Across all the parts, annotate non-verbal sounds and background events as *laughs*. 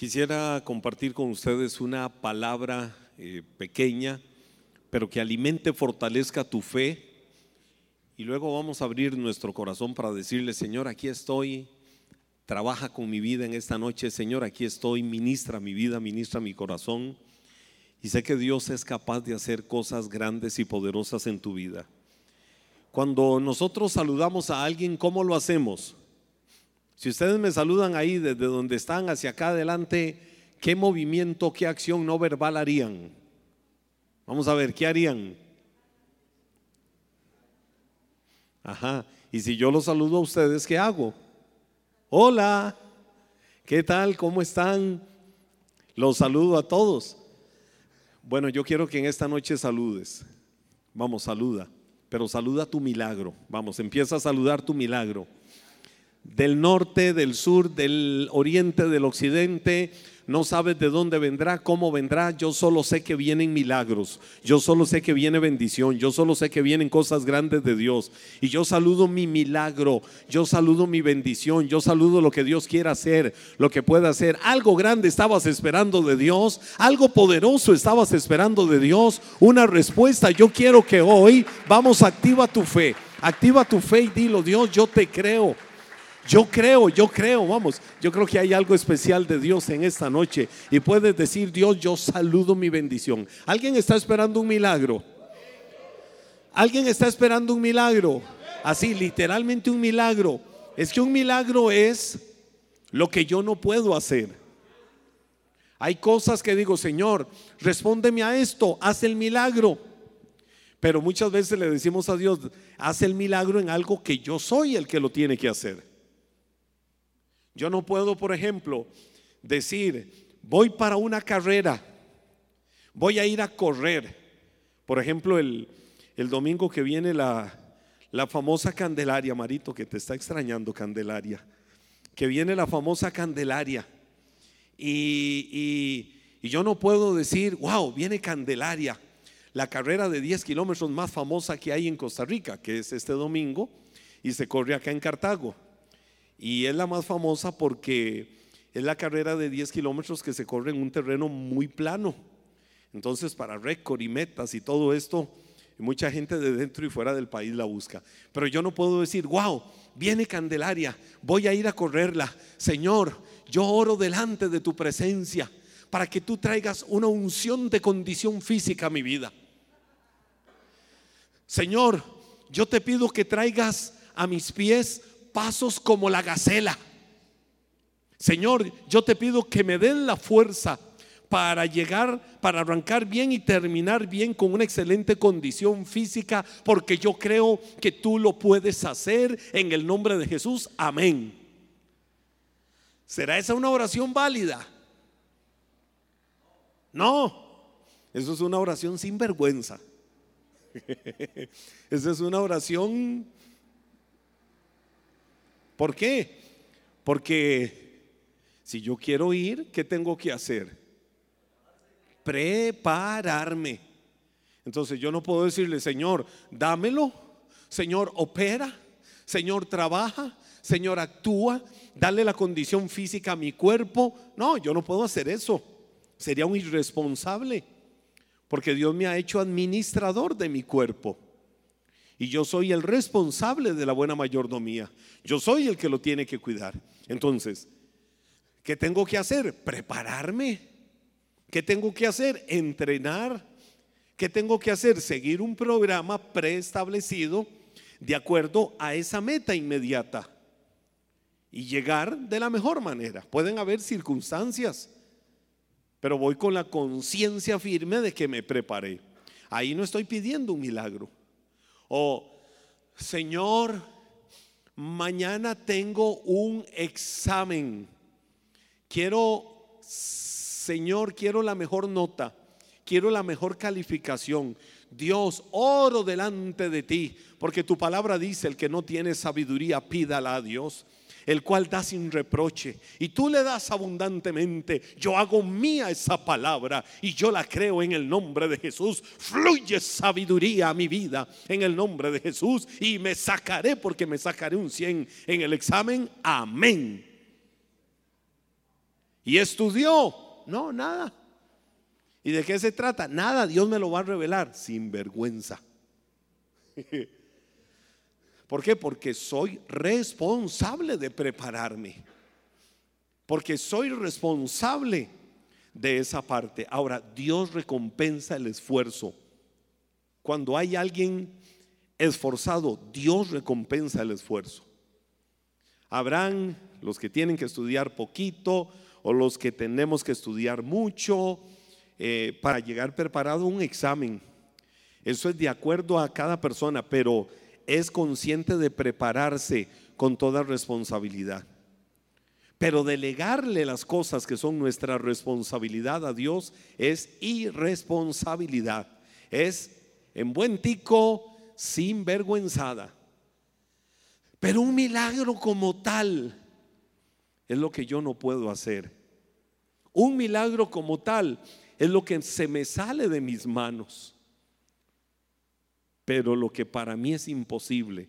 Quisiera compartir con ustedes una palabra eh, pequeña, pero que alimente, fortalezca tu fe. Y luego vamos a abrir nuestro corazón para decirle, Señor, aquí estoy, trabaja con mi vida en esta noche, Señor, aquí estoy, ministra mi vida, ministra mi corazón. Y sé que Dios es capaz de hacer cosas grandes y poderosas en tu vida. Cuando nosotros saludamos a alguien, ¿cómo lo hacemos? Si ustedes me saludan ahí desde donde están hacia acá adelante, ¿qué movimiento, qué acción no verbal harían? Vamos a ver, ¿qué harían? Ajá. Y si yo los saludo a ustedes, ¿qué hago? Hola, ¿qué tal? ¿Cómo están? Los saludo a todos. Bueno, yo quiero que en esta noche saludes. Vamos, saluda. Pero saluda tu milagro. Vamos, empieza a saludar tu milagro. Del norte, del sur, del oriente, del occidente, no sabes de dónde vendrá, cómo vendrá. Yo solo sé que vienen milagros. Yo solo sé que viene bendición. Yo solo sé que vienen cosas grandes de Dios. Y yo saludo mi milagro. Yo saludo mi bendición. Yo saludo lo que Dios quiera hacer, lo que pueda hacer. Algo grande estabas esperando de Dios. Algo poderoso estabas esperando de Dios. Una respuesta. Yo quiero que hoy vamos, activa tu fe. Activa tu fe y dilo, Dios, yo te creo. Yo creo, yo creo, vamos, yo creo que hay algo especial de Dios en esta noche y puedes decir, Dios, yo saludo mi bendición. ¿Alguien está esperando un milagro? ¿Alguien está esperando un milagro? Así, literalmente un milagro. Es que un milagro es lo que yo no puedo hacer. Hay cosas que digo, Señor, respóndeme a esto, haz el milagro. Pero muchas veces le decimos a Dios, haz el milagro en algo que yo soy el que lo tiene que hacer. Yo no puedo, por ejemplo, decir, voy para una carrera, voy a ir a correr. Por ejemplo, el, domingo que viene la, la famosa Candelaria, Marito, que te está extrañando, Candelaria, que viene la famosa Candelaria. Y, y, yo no puedo decir, wow, viene Candelaria, la carrera de 10 kilómetros más famosa que hay en Costa Rica, que es este domingo, y se corre acá en Cartago. Y es la más famosa porque es la carrera de 10 kilómetros que se corre en un terreno muy plano. Entonces, para récord y metas y todo esto, mucha gente de dentro y fuera del país la busca. Pero yo no puedo decir, wow, viene Candelaria, voy a ir a correrla. Señor, yo oro delante de tu presencia para que tú traigas una unción de condición física a mi vida. Señor, yo te pido que traigas a mis pies pasos como la gacela. Señor, yo te pido que me den la fuerza para llegar, para arrancar bien y terminar bien con una excelente condición física, porque yo creo que tú lo puedes hacer en el nombre de Jesús. Amén. ¿Será esa una oración válida? No, eso es una oración sin vergüenza. *laughs* Esa es una oración ¿Por qué? Porque si yo quiero ir, ¿qué tengo que hacer? Prepararme. Entonces yo no puedo decirle, Señor, dámelo, Señor, opera, Señor, trabaja, Señor, actúa, dale la condición física a mi cuerpo. No, yo no puedo hacer eso. Sería un irresponsable, porque Dios me ha hecho administrador de mi cuerpo. Y yo soy el responsable de la buena mayordomía. Yo soy el que lo tiene que cuidar. Entonces, ¿qué tengo que hacer? Prepararme. ¿Qué tengo que hacer? Entrenar. ¿Qué tengo que hacer? Seguir un programa preestablecido de acuerdo a esa meta inmediata y llegar de la mejor manera. Pueden haber circunstancias, pero voy con la conciencia firme de que me preparé. Ahí no estoy pidiendo un milagro. O, Señor, mañana tengo un examen. Quiero, Señor, quiero la mejor nota. Quiero la mejor calificación. Dios, oro delante de ti, porque tu palabra dice, el que no tiene sabiduría, pídala a Dios el cual da sin reproche, y tú le das abundantemente, yo hago mía esa palabra y yo la creo en el nombre de Jesús. Fluye sabiduría a mi vida en el nombre de Jesús y me sacaré porque me sacaré un 100 en el examen. Amén. Y estudió. No, nada. ¿Y de qué se trata? Nada, Dios me lo va a revelar sin vergüenza. *laughs* ¿Por qué? Porque soy responsable de prepararme. Porque soy responsable de esa parte. Ahora, Dios recompensa el esfuerzo. Cuando hay alguien esforzado, Dios recompensa el esfuerzo. Habrán los que tienen que estudiar poquito o los que tenemos que estudiar mucho eh, para llegar preparado a un examen. Eso es de acuerdo a cada persona, pero es consciente de prepararse con toda responsabilidad. Pero delegarle las cosas que son nuestra responsabilidad a Dios es irresponsabilidad. Es en buen tico, sin vergüenzada. Pero un milagro como tal es lo que yo no puedo hacer. Un milagro como tal es lo que se me sale de mis manos. Pero lo que para mí es imposible,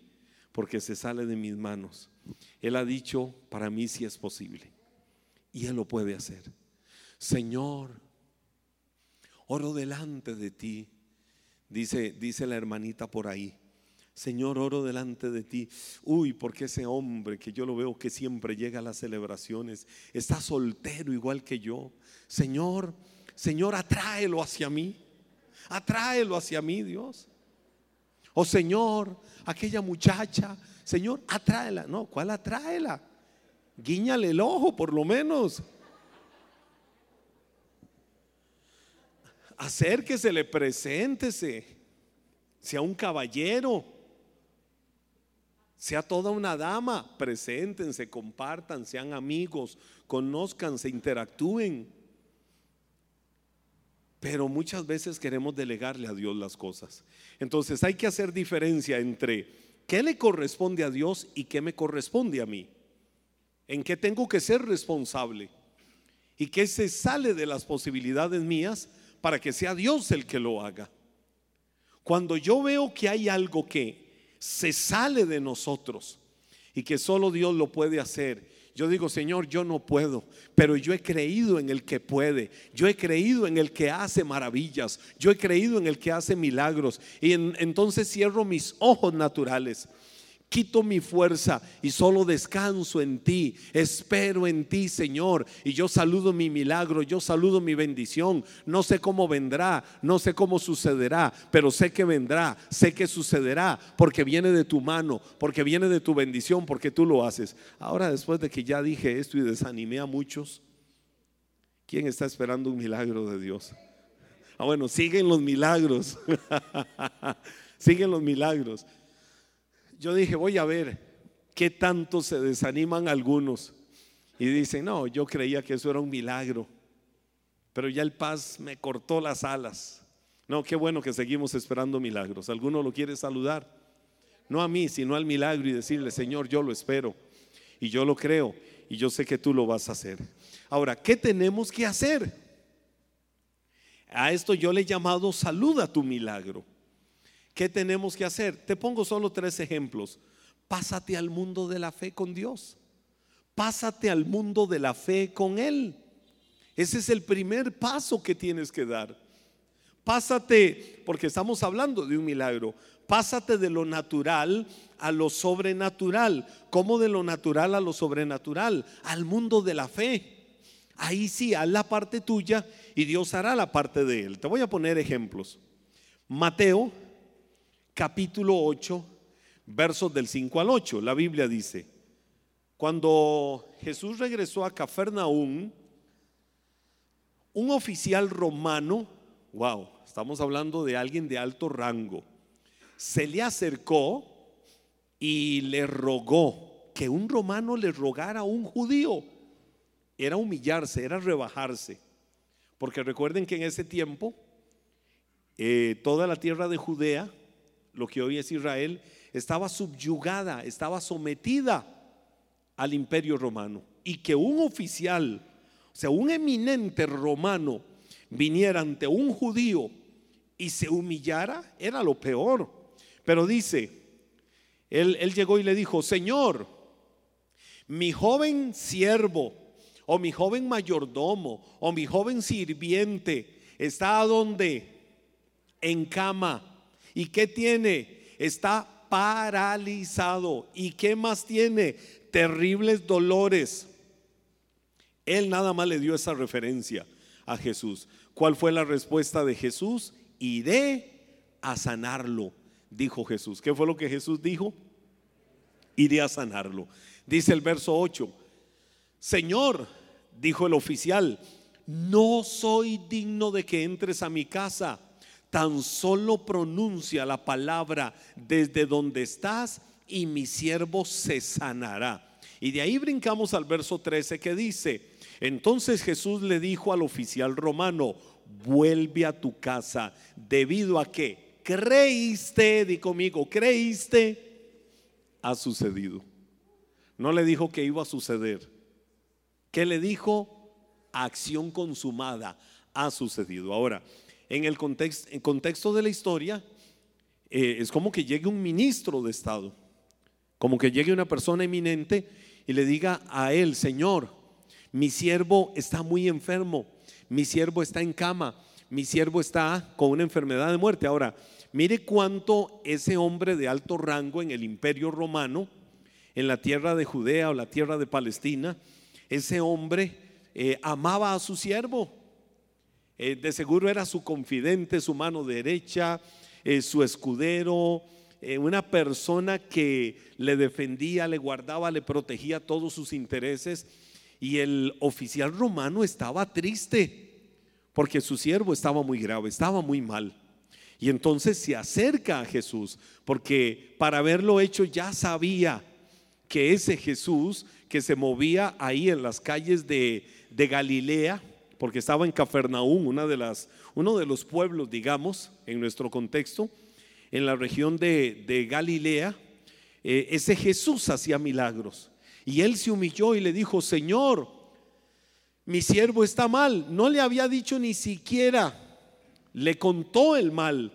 porque se sale de mis manos, Él ha dicho, para mí sí es posible. Y Él lo puede hacer. Señor, oro delante de ti. Dice, dice la hermanita por ahí. Señor, oro delante de ti. Uy, porque ese hombre que yo lo veo que siempre llega a las celebraciones, está soltero igual que yo. Señor, Señor, atráelo hacia mí. Atráelo hacia mí, Dios. O oh, Señor, aquella muchacha, Señor, atráela. No, ¿cuál atráela? Guíñale el ojo, por lo menos. Acérquese, le preséntese. Sea un caballero. Sea toda una dama. Preséntense, compartan, sean amigos, conózcanse, interactúen. Pero muchas veces queremos delegarle a Dios las cosas. Entonces hay que hacer diferencia entre qué le corresponde a Dios y qué me corresponde a mí. En qué tengo que ser responsable. Y qué se sale de las posibilidades mías para que sea Dios el que lo haga. Cuando yo veo que hay algo que se sale de nosotros y que solo Dios lo puede hacer yo digo, Señor, yo no puedo, pero yo he creído en el que puede, yo he creído en el que hace maravillas, yo he creído en el que hace milagros. Y entonces cierro mis ojos naturales quito mi fuerza y solo descanso en ti, espero en ti, Señor. Y yo saludo mi milagro, yo saludo mi bendición. No sé cómo vendrá, no sé cómo sucederá, pero sé que vendrá, sé que sucederá, porque viene de tu mano, porque viene de tu bendición, porque tú lo haces. Ahora, después de que ya dije esto y desanimé a muchos, ¿quién está esperando un milagro de Dios? Ah, bueno, siguen los milagros. *laughs* siguen los milagros yo dije, voy a ver qué tanto se desaniman algunos. Y dicen, no, yo creía que eso era un milagro, pero ya el paz me cortó las alas. No, qué bueno que seguimos esperando milagros. ¿Alguno lo quiere saludar? No a mí, sino al milagro y decirle, Señor, yo lo espero y yo lo creo y yo sé que tú lo vas a hacer. Ahora, ¿qué tenemos que hacer? A esto yo le he llamado saluda tu milagro. ¿Qué tenemos que hacer? Te pongo solo tres ejemplos. Pásate al mundo de la fe con Dios. Pásate al mundo de la fe con Él. Ese es el primer paso que tienes que dar. Pásate, porque estamos hablando de un milagro, pásate de lo natural a lo sobrenatural. ¿Cómo de lo natural a lo sobrenatural? Al mundo de la fe. Ahí sí, haz la parte tuya y Dios hará la parte de Él. Te voy a poner ejemplos. Mateo capítulo 8, versos del 5 al 8. La Biblia dice, cuando Jesús regresó a Cafarnaún, un oficial romano, wow, estamos hablando de alguien de alto rango, se le acercó y le rogó que un romano le rogara a un judío. Era humillarse, era rebajarse. Porque recuerden que en ese tiempo eh, toda la tierra de Judea lo que hoy es Israel, estaba subyugada, estaba sometida al imperio romano. Y que un oficial, o sea, un eminente romano, viniera ante un judío y se humillara, era lo peor. Pero dice, él, llegó y le dijo, Señor, mi joven siervo, o mi joven mayordomo, o mi joven sirviente, está donde? En cama. ¿Y qué tiene? Está paralizado. ¿Y qué más tiene? Terribles dolores. Él nada más le dio esa referencia a Jesús. ¿Cuál fue la respuesta de Jesús? Iré a sanarlo, dijo Jesús. ¿Qué fue lo que Jesús dijo? Iré a sanarlo. Dice el verso 8, Señor, dijo el oficial, no soy digno de que entres a mi casa, tan solo pronuncia la palabra desde donde estás y mi siervo se sanará. Y de ahí brincamos al verso 13 que dice, entonces Jesús le dijo al oficial romano, vuelve a tu casa, debido a que creíste, di conmigo, creíste, ha sucedido. No le dijo que iba a suceder. ¿Qué le dijo? Acción consumada, ha sucedido. Ahora, en el contexto, de la historia, eh, es como que llegue un ministro de Estado, como que llegue una persona eminente y le diga a él, Señor, mi siervo está muy enfermo, mi siervo está en cama, mi siervo está con una enfermedad de muerte. Ahora, mire cuánto ese hombre de alto rango en el imperio romano, en la tierra de Judea o la tierra de Palestina, ese hombre eh, amaba a su siervo. Eh, de seguro era su confidente, su mano derecha, eh, su escudero, una persona que le defendía, le guardaba, le protegía todos sus intereses y el oficial romano estaba triste porque su siervo estaba muy grave, estaba muy mal. Y entonces se acerca a Jesús porque para haberlo hecho ya sabía que ese Jesús que se movía ahí en las calles de, Galilea, porque estaba en Cafarnaúm, una de las, uno de los pueblos, digamos, en nuestro contexto, en la región de, Galilea, eh, ese Jesús hacía milagros. Y él se humilló y le dijo, Señor, mi siervo está mal. No le había dicho ni siquiera, le contó el mal,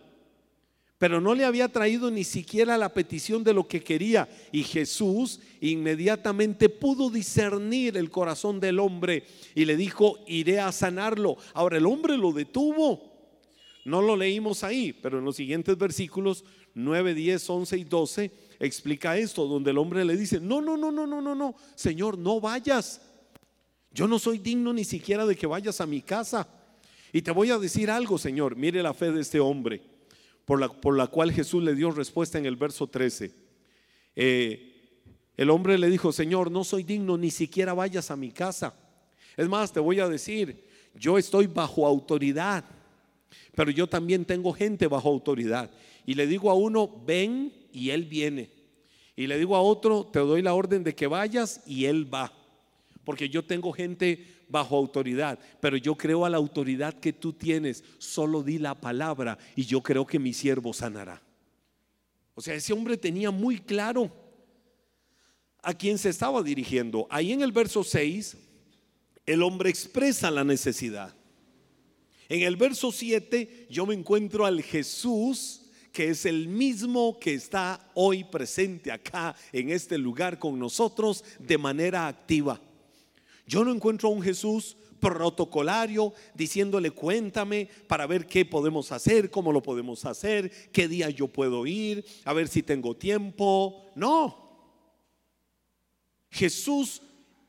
pero no le había traído ni siquiera la petición de lo que quería. Y Jesús inmediatamente pudo discernir el corazón del hombre y le dijo, iré a sanarlo. Ahora el hombre lo detuvo. No lo leímos ahí, pero en los siguientes versículos 9, 10, 11 y 12 explica esto, donde el hombre le dice, no, no, no, no, no, no, no, Señor, no vayas. Yo no soy digno ni siquiera de que vayas a mi casa. Y te voy a decir algo, Señor, mire la fe de este hombre, por la, por la cual Jesús le dio respuesta en el verso 13. Eh, el hombre le dijo, Señor, no soy digno, ni siquiera vayas a mi casa. Es más, te voy a decir, yo estoy bajo autoridad, pero yo también tengo gente bajo autoridad. Y le digo a uno, ven y él viene. Y le digo a otro, te doy la orden de que vayas y él va. Porque yo tengo gente bajo autoridad, pero yo creo a la autoridad que tú tienes. Solo di la palabra y yo creo que mi siervo sanará. O sea, ese hombre tenía muy claro a quién se estaba dirigiendo. Ahí en el verso 6, el hombre expresa la necesidad. En el verso 7, yo me encuentro al Jesús que es el mismo que está hoy presente acá en este lugar con nosotros de manera activa. Yo no encuentro a un Jesús protocolario diciéndole cuéntame para ver qué podemos hacer, cómo lo podemos hacer, qué día yo puedo ir, a ver si tengo tiempo. No. Jesús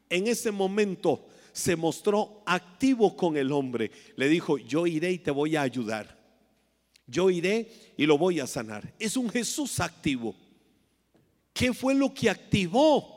en ese momento se mostró activo con el hombre. Le dijo, yo iré y te voy a ayudar yo iré y lo voy a sanar. Es un Jesús activo. ¿Qué fue lo que activó?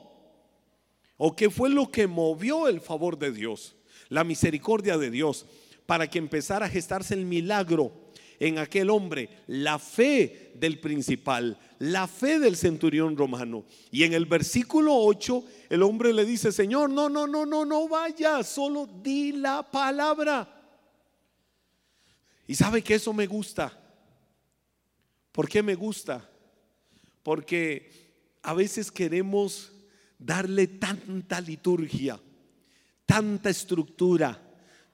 ¿O qué fue lo que movió el favor de Dios? La misericordia de Dios para que empezara a gestarse el milagro en aquel hombre, la fe del principal, la fe del centurión romano. Y en el versículo 8, el hombre le dice, Señor, no, no, no, no, no vaya, solo di la palabra. Y sabe que eso me gusta. ¿Por qué me gusta? Porque a veces queremos darle tanta liturgia, tanta estructura,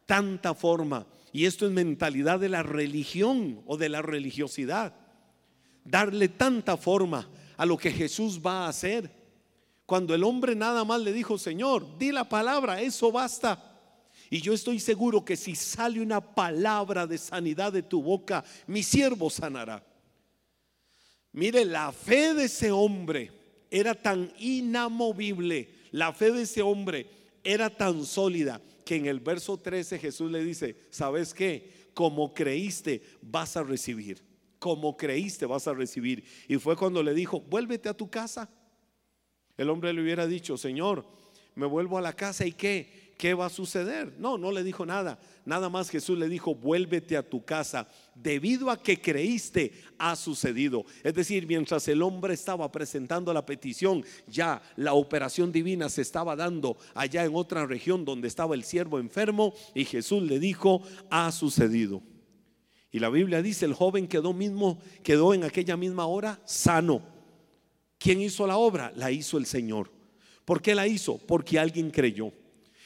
tanta forma. Y esto es mentalidad de la religión o de la religiosidad. Darle tanta forma a lo que Jesús va a hacer. Cuando el hombre nada más le dijo, Señor, di la palabra, eso basta. Y yo estoy seguro que si sale una palabra de sanidad de tu boca, mi siervo sanará. Mire, la fe de ese hombre era tan inamovible, la fe de ese hombre era tan sólida que en el verso 13 Jesús le dice, ¿sabes qué? Como creíste vas a recibir, como creíste vas a recibir. Y fue cuando le dijo, vuélvete a tu casa. El hombre le hubiera dicho, Señor, me vuelvo a la casa y qué? ¿Qué va a suceder? No, no le dijo nada. Nada más Jesús le dijo, vuélvete a tu casa. Debido a que creíste, ha sucedido. Es decir, mientras el hombre estaba presentando la petición, ya la operación divina se estaba dando allá en otra región donde estaba el siervo enfermo y Jesús le dijo, ha sucedido. Y la Biblia dice, el joven quedó mismo, quedó en aquella misma hora sano. ¿Quién hizo la obra? La hizo el Señor. ¿Por qué la hizo? Porque alguien creyó.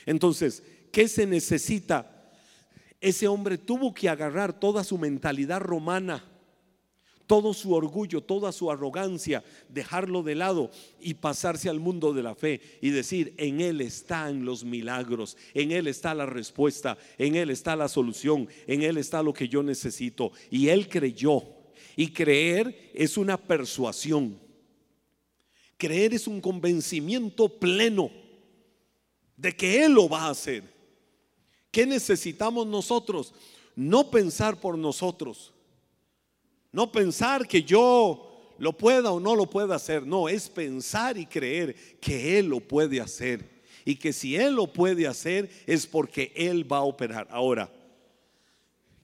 Entonces, ¿qué se necesita? Ese hombre tuvo que agarrar toda su mentalidad romana, todo su orgullo, toda su arrogancia, dejarlo de lado y pasarse al mundo de la fe y decir, en Él están los milagros, en Él está la respuesta, en Él está la solución, en Él está lo que yo necesito. Y Él creyó. Y creer es una persuasión. Creer es un convencimiento pleno de que Él lo va a hacer. ¿Qué necesitamos nosotros? No pensar por nosotros. No pensar que yo lo pueda o no lo pueda hacer. No, es pensar y creer que Él lo puede hacer. Y que si Él lo puede hacer es porque Él va a operar. Ahora,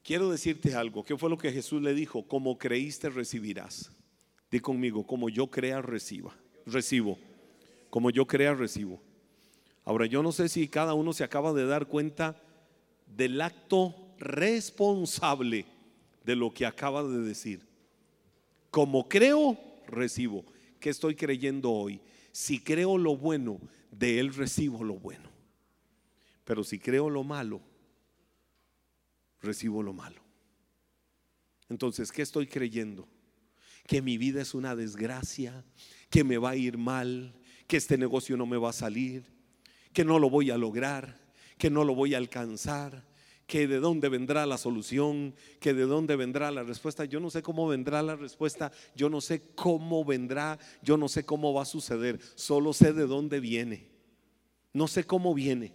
quiero decirte algo. ¿Qué fue lo que Jesús le dijo? Como creíste recibirás. Di conmigo, como yo crea reciba. Recibo. Como yo crea recibo. Ahora, yo no sé si cada uno se acaba de dar cuenta del acto responsable de lo que acaba de decir. Como creo, recibo. ¿Qué estoy creyendo hoy? Si creo lo bueno, de Él recibo lo bueno. Pero si creo lo malo, recibo lo malo. Entonces, ¿qué estoy creyendo? Que mi vida es una desgracia, que me va a ir mal, que este negocio no me va a salir, que no lo voy a lograr, que no lo voy a alcanzar, que de dónde vendrá la solución, que de dónde vendrá la respuesta. Yo no sé cómo vendrá la respuesta, yo no sé cómo vendrá, yo no sé cómo va a suceder, solo sé de dónde viene. No sé cómo viene.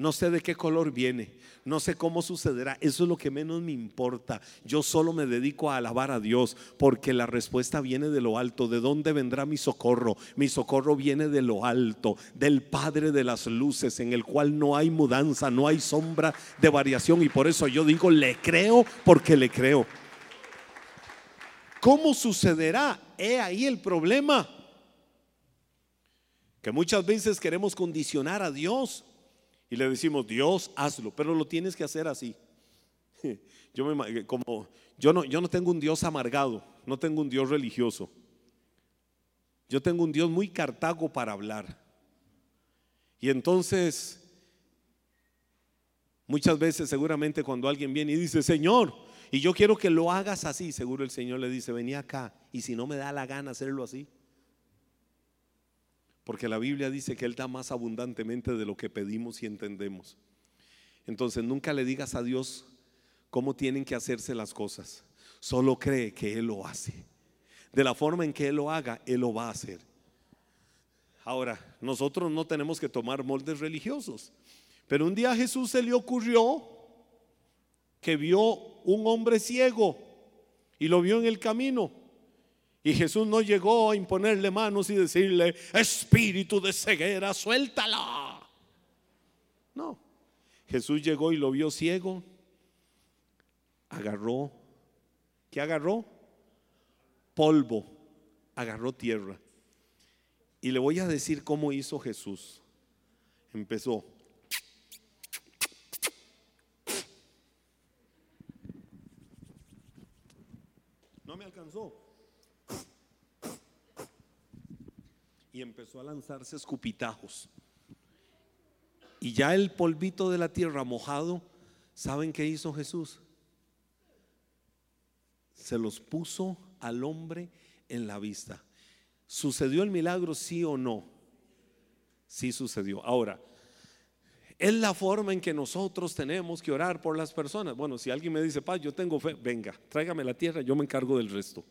No sé de qué color viene, no sé cómo sucederá, eso es lo que menos me importa. Yo solo me dedico a alabar a Dios porque la respuesta viene de lo alto. ¿De dónde vendrá mi socorro? Mi socorro viene de lo alto, del Padre de las luces, en el cual no hay mudanza, no hay sombra de variación. Y por eso yo digo, le creo porque le creo. ¿Cómo sucederá? He ahí el problema. Que muchas veces queremos condicionar a Dios y le decimos, Dios, hazlo, pero lo tienes que hacer así. *laughs* Yo, me, como, yo, no, yo no tengo un Dios amargado, no tengo un Dios religioso. Yo tengo un Dios muy cartago para hablar. Y entonces, muchas veces seguramente cuando alguien viene y dice, Señor, y yo quiero que lo hagas así, seguro el Señor le dice, vení acá, y si no me da la gana hacerlo así, porque la Biblia dice que Él da más abundantemente de lo que pedimos y entendemos. Entonces nunca le digas a Dios cómo tienen que hacerse las cosas. Solo cree que Él lo hace. De la forma en que Él lo haga, Él lo va a hacer. Ahora, nosotros no tenemos que tomar moldes religiosos. Pero un día a Jesús se le ocurrió que vio un hombre ciego y lo vio en el camino. Y Jesús no llegó a imponerle manos y decirle, espíritu de ceguera, suéltala. No. Jesús llegó y lo vio ciego. Agarró. ¿Qué agarró? Polvo. Agarró tierra. Y le voy a decir cómo hizo Jesús. Empezó. No me alcanzó. Y empezó a lanzarse escupitajos. Y ya el polvito de la tierra mojado, ¿saben qué hizo Jesús? Se los puso al hombre en la vista. ¿Sucedió el milagro, sí o no? Sí sucedió. Ahora, es la forma en que nosotros tenemos que orar por las personas. Bueno, si alguien me dice, paz, yo tengo fe, venga, tráigame la tierra, yo me encargo del resto.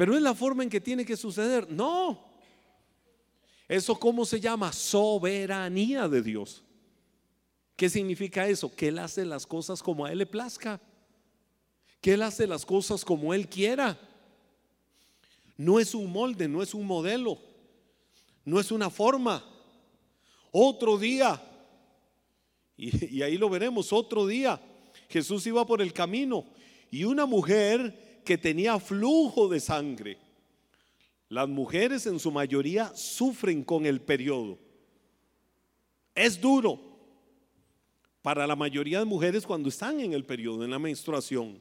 Pero es la forma en que tiene que suceder. No. ¿Eso cómo se llama? Soberanía de Dios. ¿Qué significa eso? Que Él hace las cosas como a Él le plazca. Que Él hace las cosas como Él quiera. No es un molde, no es un modelo, no es una forma. Otro día, y, y ahí lo veremos, otro día, Jesús iba por el camino y una mujer que tenía flujo de sangre. Las mujeres en su mayoría sufren con el periodo. Es duro para la mayoría de mujeres cuando están en el periodo, en la menstruación.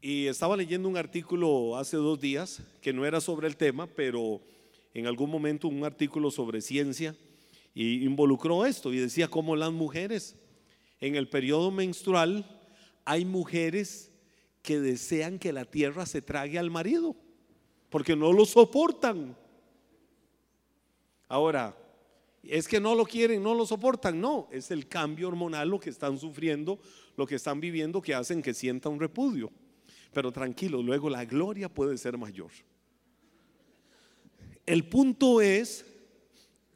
Y estaba leyendo un artículo hace dos días que no era sobre el tema, pero en algún momento un artículo sobre ciencia y involucró esto y decía cómo las mujeres en el periodo menstrual hay mujeres que desean que la tierra se trague al marido porque no lo soportan. Ahora, es que no lo quieren, no lo soportan, no, es el cambio hormonal lo que están sufriendo, lo que están viviendo que hacen que sienta un repudio. Pero tranquilo, luego la gloria puede ser mayor. El punto es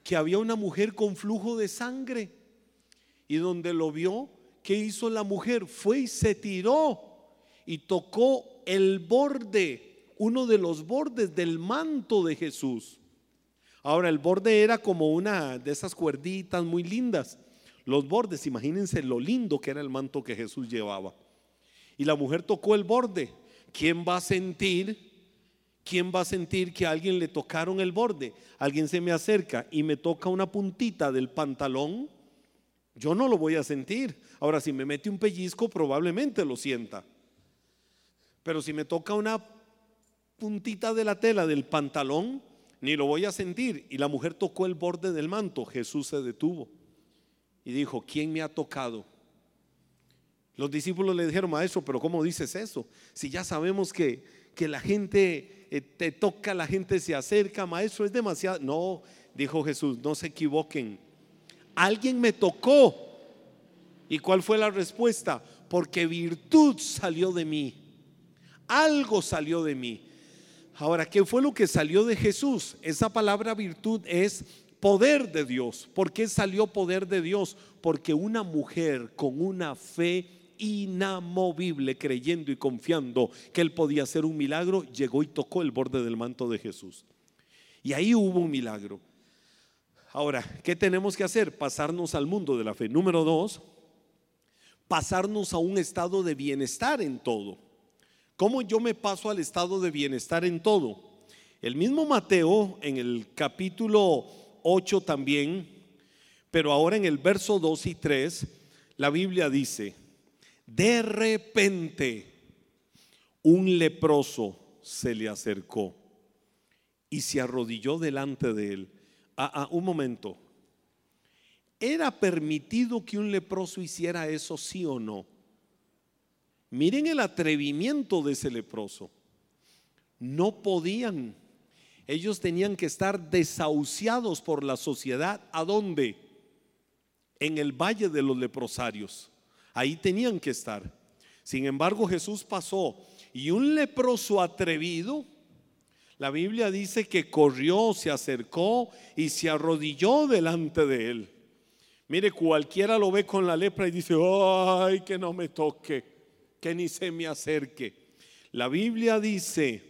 que había una mujer con flujo de sangre y donde lo vio, ¿qué hizo la mujer? Fue y se tiró y tocó el borde, uno de los bordes del manto de Jesús. Ahora, el borde era como una de esas cuerditas muy lindas. Los bordes, imagínense lo lindo que era el manto que Jesús llevaba y la mujer tocó el borde, ¿quién va a sentir? ¿Quién va a sentir que a alguien le tocaron el borde? Alguien se me acerca y me toca una puntita del pantalón, yo no lo voy a sentir. Ahora, si me mete un pellizco, probablemente lo sienta. Pero si me toca una puntita de la tela del pantalón, ni lo voy a sentir. Y la mujer tocó el borde del manto. Jesús se detuvo y dijo, ¿quién me ha tocado? Los discípulos le dijeron, maestro, pero ¿cómo dices eso? Si ya sabemos que, que la gente eh, te toca, la gente se acerca, maestro, es demasiado. No, dijo Jesús, no se equivoquen. Alguien me tocó. ¿Y cuál fue la respuesta? Porque virtud salió de mí. Algo salió de mí. Ahora, ¿qué fue lo que salió de Jesús? Esa palabra virtud es poder de Dios. ¿Por qué salió poder de Dios? Porque una mujer con una fe inamovible, creyendo y confiando que él podía hacer un milagro, llegó y tocó el borde del manto de Jesús. Y ahí hubo un milagro. Ahora, ¿qué tenemos que hacer? Pasarnos al mundo de la fe. Número dos, pasarnos a un estado de bienestar en todo. ¿Cómo yo me paso al estado de bienestar en todo? El mismo Mateo en el capítulo 8 también, pero ahora en el verso 2 y 3, la Biblia dice, de repente, un leproso se le acercó y se arrodilló delante de él. Ah, ah, un momento. ¿Era permitido que un leproso hiciera eso, sí o no? Miren el atrevimiento de ese leproso. No podían. Ellos tenían que estar desahuciados por la sociedad. ¿A dónde? En el valle de los leprosarios. Ahí tenían que estar. Sin embargo, Jesús pasó y un leproso atrevido, la Biblia dice que corrió, se acercó y se arrodilló delante de él. Mire, cualquiera lo ve con la lepra y dice, ay, que no me toque, que ni se me acerque. La Biblia dice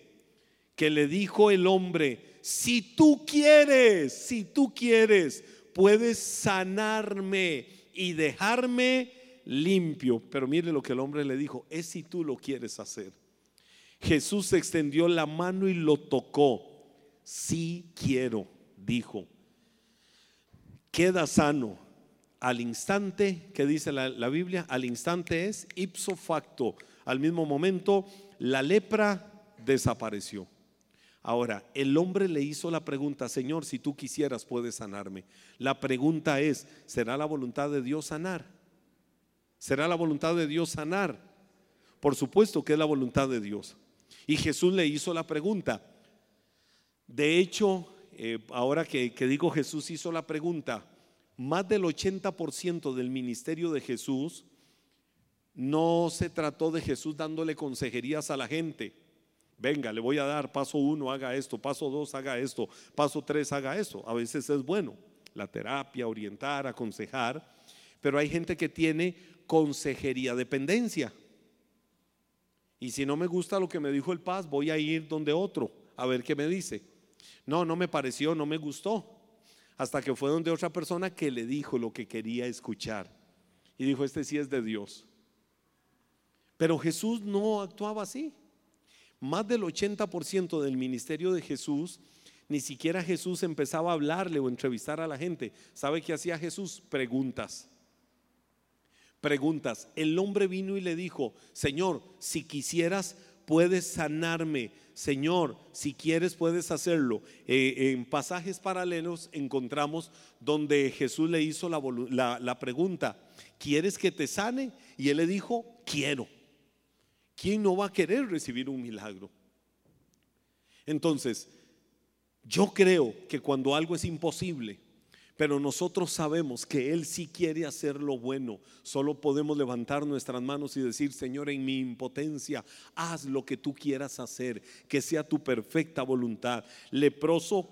que le dijo el hombre, si tú quieres, si tú quieres, puedes sanarme y dejarme limpio. Pero mire lo que el hombre le dijo, es si tú lo quieres hacer. Jesús extendió la mano y lo tocó. Si quiero, dijo. Queda sano. Al instante, que dice la, Biblia, al instante es ipso facto. Al mismo momento, la lepra desapareció. Ahora, el hombre le hizo la pregunta, Señor, si tú quisieras, puedes sanarme. La pregunta es, ¿será la voluntad de Dios sanar? ¿Será la voluntad de Dios sanar? Por supuesto que es la voluntad de Dios. Y Jesús le hizo la pregunta, De hecho, eh, ahora que digo Jesús hizo la pregunta, más del 80% del ministerio de Jesús no se trató de Jesús dándole consejerías a la gente. Venga, le voy a dar paso uno, haga esto, paso dos, haga esto, paso tres, haga esto. A veces es bueno la terapia, orientar, aconsejar, pero hay gente que tiene consejería dependencia. Y si no me gusta lo que me dijo el paz, voy a ir donde otro a ver qué me dice. No, no me pareció, no me gustó. Hasta que fue donde otra persona que le dijo lo que quería escuchar. Y dijo, este sí es de Dios. Pero Jesús no actuaba así. Más del 80% del ministerio de Jesús, ni siquiera Jesús empezaba a hablarle o entrevistar a la gente. ¿Sabe qué hacía Jesús? Preguntas. Preguntas. El hombre vino y le dijo, Señor, si quisieras, puedes sanarme. Señor, si quieres puedes hacerlo. Eh, en pasajes paralelos encontramos donde Jesús le hizo la, la pregunta, ¿quieres que te sane? Y él le dijo, quiero. ¿Quién no va a querer recibir un milagro? Entonces, yo creo que cuando algo es imposible, pero nosotros sabemos que Él sí quiere hacer lo bueno. Solo podemos levantar nuestras manos y decir, Señor, en mi impotencia, haz lo que tú quieras hacer, que sea tu perfecta voluntad. Leproso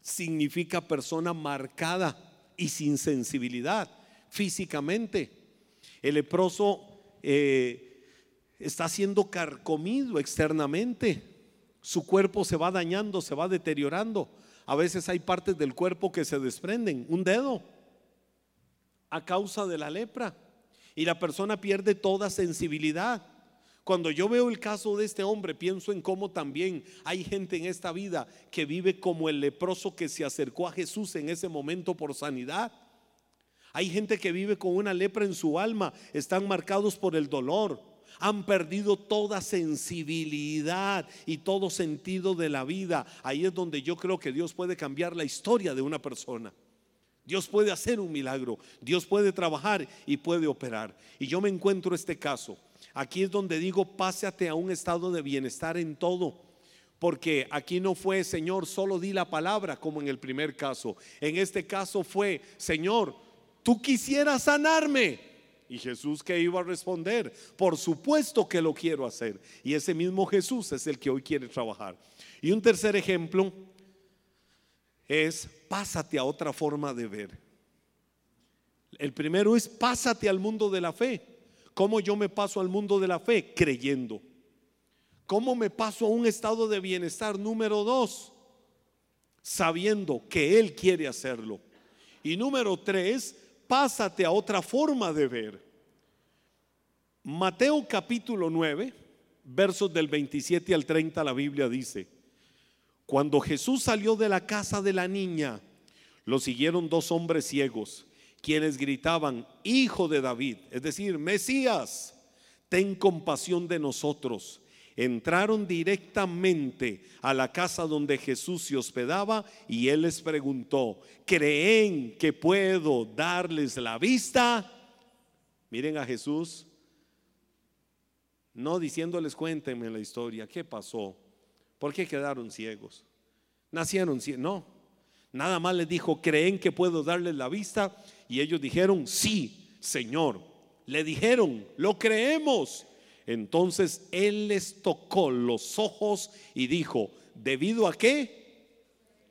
significa persona marcada y sin sensibilidad físicamente. El leproso eh, está siendo carcomido externamente. Su cuerpo se va dañando, se va deteriorando a veces hay partes del cuerpo que se desprenden, un dedo, a causa de la lepra. Y la persona pierde toda sensibilidad. Cuando yo veo el caso de este hombre, pienso en cómo también hay gente en esta vida que vive como el leproso que se acercó a Jesús en ese momento por sanidad. Hay gente que vive con una lepra en su alma, están marcados por el dolor, han perdido toda sensibilidad y todo sentido de la vida. Ahí es donde yo creo que Dios puede cambiar la historia de una persona. Dios puede hacer un milagro, Dios puede trabajar y puede operar. Y yo me encuentro este caso. Aquí es donde digo, pásate a un estado de bienestar en todo. Porque aquí no fue, Señor, solo di la palabra como en el primer caso. En este caso fue, Señor, tú quisieras sanarme. ¿Y Jesús que iba a responder? Por supuesto que lo quiero hacer. Y ese mismo Jesús es el que hoy quiere trabajar. Y un tercer ejemplo es pásate a otra forma de ver. El primero es pásate al mundo de la fe. ¿Cómo yo me paso al mundo de la fe? Creyendo. ¿Cómo me paso a un estado de bienestar? Número dos, sabiendo que Él quiere hacerlo. Y número tres, pásate a otra forma de ver. Mateo capítulo 9, versos del 27 al 30, la Biblia dice, cuando Jesús salió de la casa de la niña, lo siguieron dos hombres ciegos, quienes gritaban, Hijo de David, es decir, Mesías, ten compasión de nosotros. Entraron directamente a la casa donde Jesús se hospedaba y él les preguntó, ¿creen que puedo darles la vista? Miren a Jesús, no diciéndoles cuéntenme la historia, ¿qué pasó? ¿Por qué quedaron ciegos? Nacieron ciegos, no. Nada más les dijo, ¿creen que puedo darles la vista? Y ellos dijeron, sí, Señor. Le dijeron, lo creemos. Entonces Él les tocó los ojos y dijo, ¿debido a qué?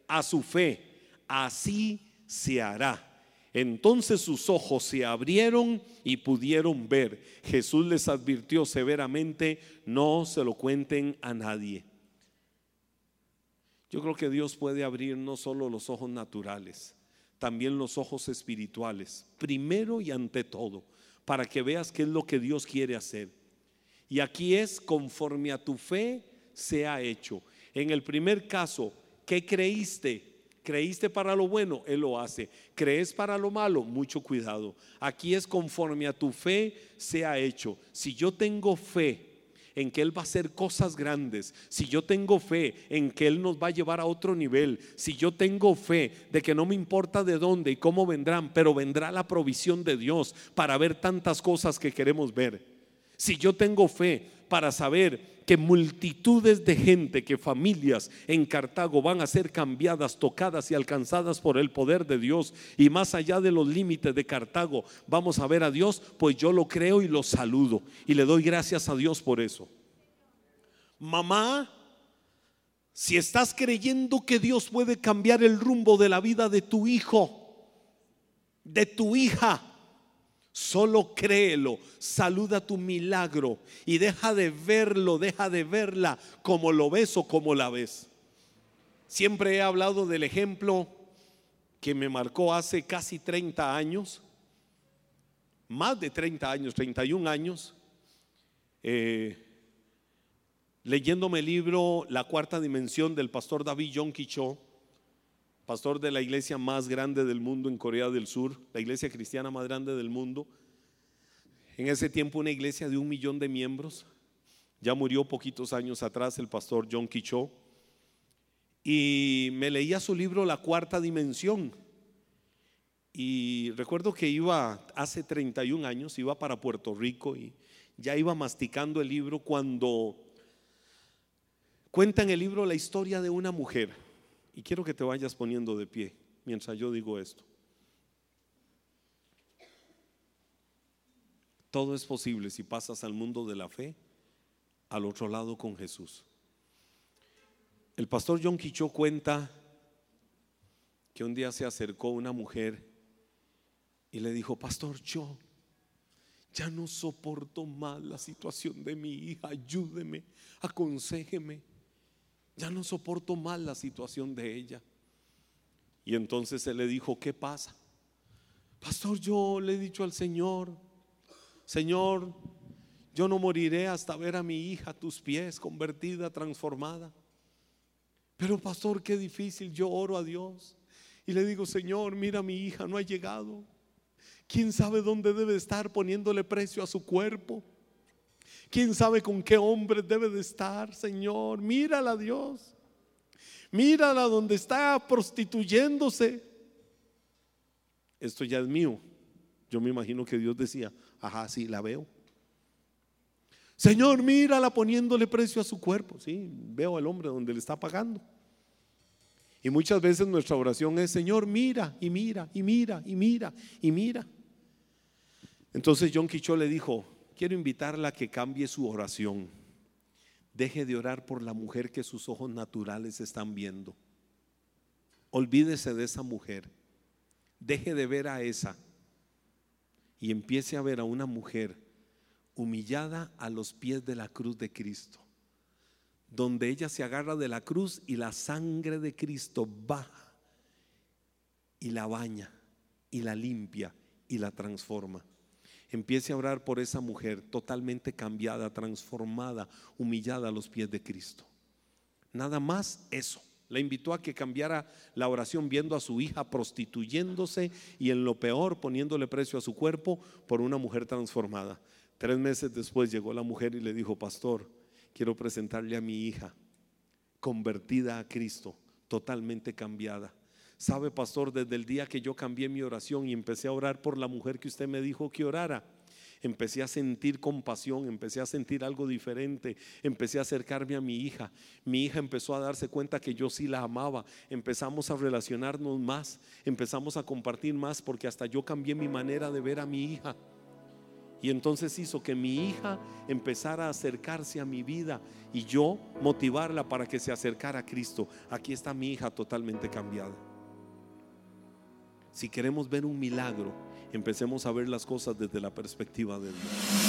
A su fe. Así se hará. Entonces sus ojos se abrieron y pudieron ver. Jesús les advirtió severamente, no se lo cuenten a nadie. Yo creo que Dios puede abrir no solo los ojos naturales, también los ojos espirituales, primero y ante todo, para que veas qué es lo que Dios quiere hacer. Y aquí es conforme a tu fe se ha hecho. En el primer caso, ¿qué creíste? ¿Creíste para lo bueno? Él lo hace. ¿Crees para lo malo? Mucho cuidado. Aquí es conforme a tu fe se ha hecho. Si yo tengo fe en que Él va a hacer cosas grandes, si yo tengo fe en que Él nos va a llevar a otro nivel, si yo tengo fe de que no me importa de dónde y cómo vendrán, pero vendrá la provisión de Dios para ver tantas cosas que queremos ver. Si yo tengo fe, para saber que multitudes de gente, que familias en Cartago van a ser cambiadas, tocadas y alcanzadas por el poder de Dios. Y más allá de los límites de Cartago, vamos a ver a Dios, pues yo lo creo y lo saludo. Y le doy gracias a Dios por eso. Mamá, si estás creyendo que Dios puede cambiar el rumbo de la vida de tu hijo, de tu hija, Solo créelo, saluda tu milagro y deja de verlo, deja de verla como lo ves o como la ves. Siempre he hablado del ejemplo que me marcó hace casi 30 años, más de 30 años, 31 años, eh, leyéndome el libro La cuarta dimensión del pastor David John Cho pastor de la iglesia más grande del mundo en Corea del Sur, la iglesia cristiana más grande del mundo. En ese tiempo una iglesia de un millón de miembros. Ya murió poquitos años atrás el pastor John Kicho. Y me leía su libro La Cuarta Dimensión. Y recuerdo que iba hace 31 años, iba para Puerto Rico y ya iba masticando el libro cuando cuenta en el libro la historia de una mujer y quiero que te vayas poniendo de pie mientras yo digo esto. Todo es posible si pasas al mundo de la fe, al otro lado con Jesús. El pastor John Quicho cuenta que un día se acercó una mujer y le dijo, pastor, yo ya no soporto más la situación de mi hija, ayúdeme, aconsejeme ya no soporto más la situación de ella. Y entonces él le dijo, ¿qué pasa? Pastor, yo le he dicho al Señor, Señor, yo no moriré hasta ver a mi hija a tus pies convertida, transformada. Pero pastor, qué difícil, yo oro a Dios y le digo, Señor, mira mi hija, no ha llegado. ¿Quién sabe dónde debe estar poniéndole precio a su cuerpo? ¿Quién sabe con qué hombre debe de estar, Señor? Mírala, Dios. Mírala donde está prostituyéndose. Esto ya es mío. Yo me imagino que Dios decía, ajá, sí, la veo. Señor, mírala poniéndole precio a su cuerpo. Sí, veo al hombre donde le está pagando. Y muchas veces nuestra oración es, Señor, mira y mira y mira y mira y mira. Entonces John Quichó le dijo, quiero invitarla a que cambie su oración. Deje de orar por la mujer que sus ojos naturales están viendo. Olvídese de esa mujer. Deje de ver a esa y empiece a ver a una mujer humillada a los pies de la cruz de Cristo, donde ella se agarra de la cruz y la sangre de Cristo baja y la baña y la limpia y la transforma. Empiece a orar por esa mujer totalmente cambiada, transformada, humillada a los pies de Cristo. Nada más eso. La invitó a que cambiara la oración viendo a su hija prostituyéndose y en lo peor poniéndole precio a su cuerpo por una mujer transformada. Tres meses después llegó la mujer y le dijo, pastor, quiero presentarle a mi hija convertida a Cristo, totalmente cambiada. Sabe, pastor, desde el día que yo cambié mi oración y empecé a orar por la mujer que usted me dijo que orara, empecé a sentir compasión, empecé a sentir algo diferente, empecé a acercarme a mi hija. Mi hija empezó a darse cuenta que yo sí la amaba, empezamos a relacionarnos más, empezamos a compartir más porque hasta yo cambié mi manera de ver a mi hija. Y entonces hizo que mi hija empezara a acercarse a mi vida y yo motivarla para que se acercara a Cristo. Aquí está mi hija totalmente cambiada. Si queremos ver un milagro, empecemos a ver las cosas desde la perspectiva de Dios.